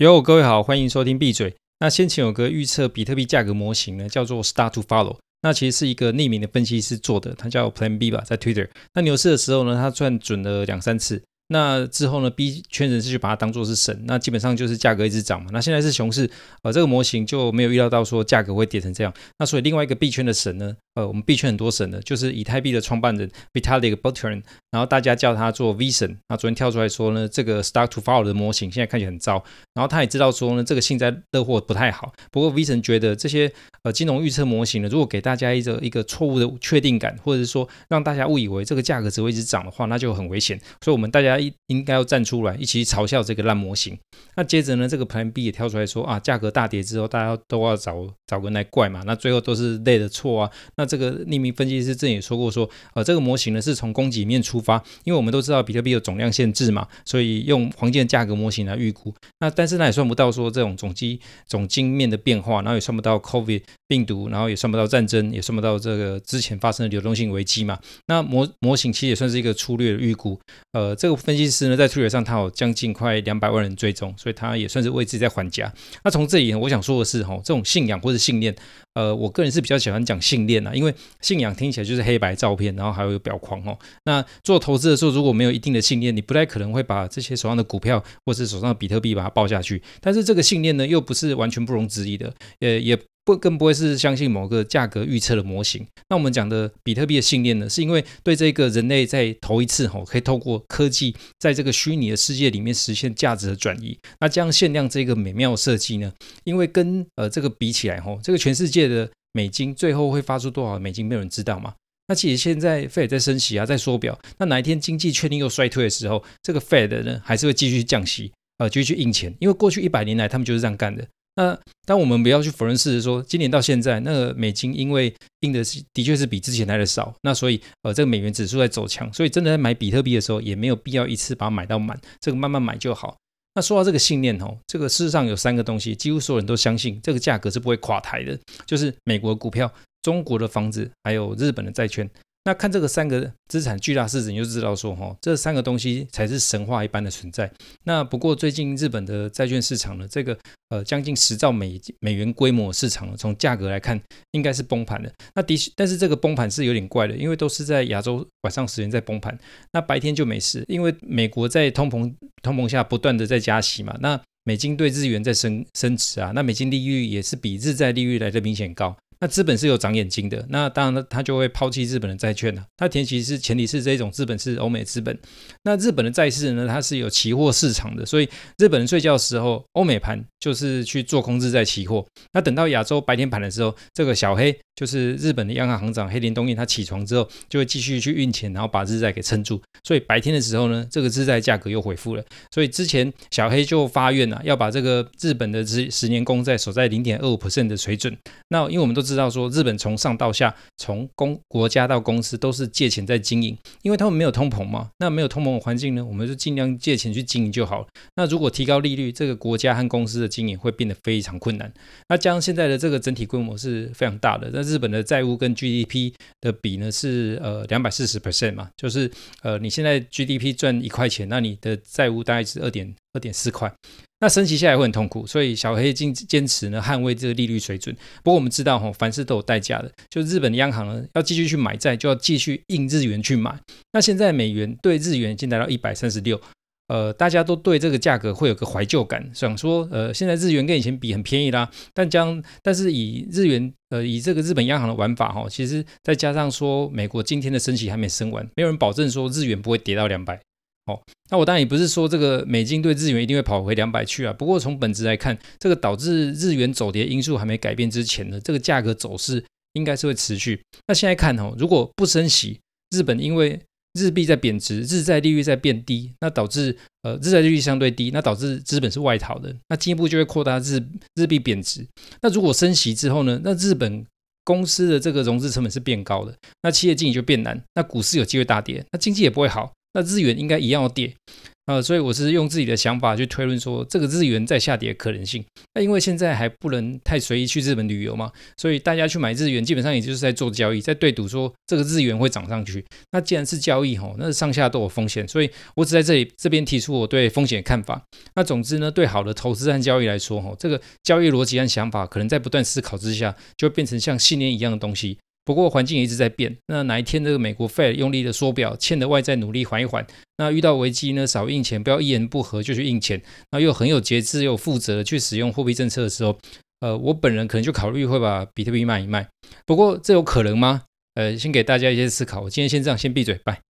哟，各位好，欢迎收听闭嘴。那先前有个预测比特币价格模型呢，叫做 Start to Follow。那其实是一个匿名的分析师做的，他叫 Plan B 吧，在 Twitter。那牛市的时候呢，他赚准了两三次。那之后呢，B 圈人士就把它当做是神，那基本上就是价格一直涨嘛。那现在是熊市，呃，这个模型就没有预料到说价格会跌成这样。那所以另外一个币圈的神呢，呃，我们币圈很多神的，就是以太币的创办人 Vitalik Buterin，然后大家叫他做 V 神。那昨天跳出来说呢，这个 Start to Fall 的模型现在看起来很糟。然后他也知道说呢，这个幸灾乐祸不太好。不过 V 神觉得这些呃金融预测模型呢，如果给大家一个一个错误的确定感，或者是说让大家误以为这个价格只会一直涨的话，那就很危险。所以我们大家一应该要站出来，一起嘲笑这个烂模型。那接着呢，这个 Plan B 也跳出来说啊，价格大跌之后，大家都要找找个人来怪嘛。那最后都是累的错啊。那这个匿名分析师之前也说过说，呃，这个模型呢是从供给面出发，因为我们都知道比特币有总量限制嘛，所以用黄金的价格模型来预估。那但是那也算不到说这种总机总经面的变化，然后也算不到 COVID 病毒，然后也算不到战争，也算不到这个之前发生的流动性危机嘛。那模模型其实也算是一个粗略的预估。呃，这个分析师呢在 Twitter 上他有将近快两百万人追踪，所以他也算是为自己在还价。那从这里我想说的是，哈，这种信仰或者信念，呃，我个人是比较喜欢讲信念啊，因为信仰听起来就是黑白照片，然后还有表框哦。那做投资的时候，如果没有一定的信念，你不太可能会把这些手上的股票或是手上的比特币把它抱下去。但是这个信念呢，又不是完全不容置疑的，呃，也不更不会是相信某个价格预测的模型。那我们讲的比特币的信念呢，是因为对这个人类在头一次吼，可以透过科技在这个虚拟的世界里面实现价值的转移。那这样限量这个美妙设计呢，因为跟呃这个比起来吼，这个全世界的美金最后会发出多少美金，没有人知道嘛。那其实现在 Fed 在升息啊，在缩表。那哪一天经济确定又衰退的时候，这个 Fed 呢还是会继续降息。呃，就去印钱，因为过去一百年来他们就是这样干的。那当我们不要去否认事实，说今年到现在，那个美金因为印的是的确是比之前来的少，那所以呃，这个美元指数在走强，所以真的在买比特币的时候，也没有必要一次把它买到满，这个慢慢买就好。那说到这个信念哦，这个事实上有三个东西，几乎所有人都相信这个价格是不会垮台的，就是美国股票、中国的房子，还有日本的债券。那看这个三个资产巨大市值，你就知道说，哈，这三个东西才是神话一般的存在。那不过最近日本的债券市场呢，这个呃将近十兆美美元规模市场，从价格来看应该是崩盘的。那的确，但是这个崩盘是有点怪的，因为都是在亚洲晚上时间在崩盘，那白天就没事，因为美国在通膨通膨下不断的在加息嘛，那美金对日元在升升值啊，那美金利率也是比日债利率来的明显高。那资本是有长眼睛的，那当然呢，他就会抛弃日本的债券了。那前提是前提是这种资本是欧美资本。那日本的债市呢，它是有期货市场的，所以日本人睡觉的时候，欧美盘就是去做空日债期货。那等到亚洲白天盘的时候，这个小黑就是日本的央行行长黑田东彦，他起床之后就会继续去运钱，然后把日债给撑住。所以白天的时候呢，这个日债价格又恢复了。所以之前小黑就发愿啊，要把这个日本的十十年公债守在零点二五 percent 的水准。那因为我们都知道说，日本从上到下，从公国家到公司都是借钱在经营，因为他们没有通膨嘛。那没有通膨的环境呢，我们就尽量借钱去经营就好了。那如果提高利率，这个国家和公司的经营会变得非常困难。那加上现在的这个整体规模是非常大的，那日本的债务跟 GDP 的比呢是呃两百四十 percent 嘛，就是呃你现在 GDP 赚一块钱，那你的债务大概是二点二点四块。那升息下来会很痛苦，所以小黑坚坚持呢捍卫这个利率水准。不过我们知道哈，凡事都有代价的。就日本央行呢，要继续去买债，就要继续印日元去买。那现在美元对日元已经来到一百三十六，呃，大家都对这个价格会有个怀旧感，想说呃，现在日元跟以前比很便宜啦。但将但是以日元呃以这个日本央行的玩法哈，其实再加上说美国今天的升息还没升完，没有人保证说日元不会跌到两百。哦，那我当然也不是说这个美金对日元一定会跑回两百去啊。不过从本质来看，这个导致日元走跌因素还没改变之前呢，这个价格走势应该是会持续。那现在看哦，如果不升息，日本因为日币在贬值，日债利率在变低，那导致呃日债利率相对低，那导致资本是外逃的，那进一步就会扩大日日币贬值。那如果升息之后呢，那日本公司的这个融资成本是变高的，那企业经营就变难，那股市有机会大跌，那经济也不会好。那日元应该一样要跌，呃，所以我是用自己的想法去推论说，这个日元在下跌的可能性。那因为现在还不能太随意去日本旅游嘛，所以大家去买日元，基本上也就是在做交易，在对赌说这个日元会涨上去。那既然是交易吼，那上下都有风险，所以我只在这里这边提出我对风险的看法。那总之呢，对好的投资和交易来说，吼，这个交易逻辑和想法可能在不断思考之下，就会变成像信念一样的东西。不过环境一直在变，那哪一天这个美国 Fed 用力的缩表，欠的外债努力缓一缓，那遇到危机呢，少印钱，不要一言不合就去印钱，那又很有节制又负责去使用货币政策的时候，呃，我本人可能就考虑会把比特币卖一卖。不过这有可能吗？呃，先给大家一些思考。我今天先这样，先闭嘴，拜。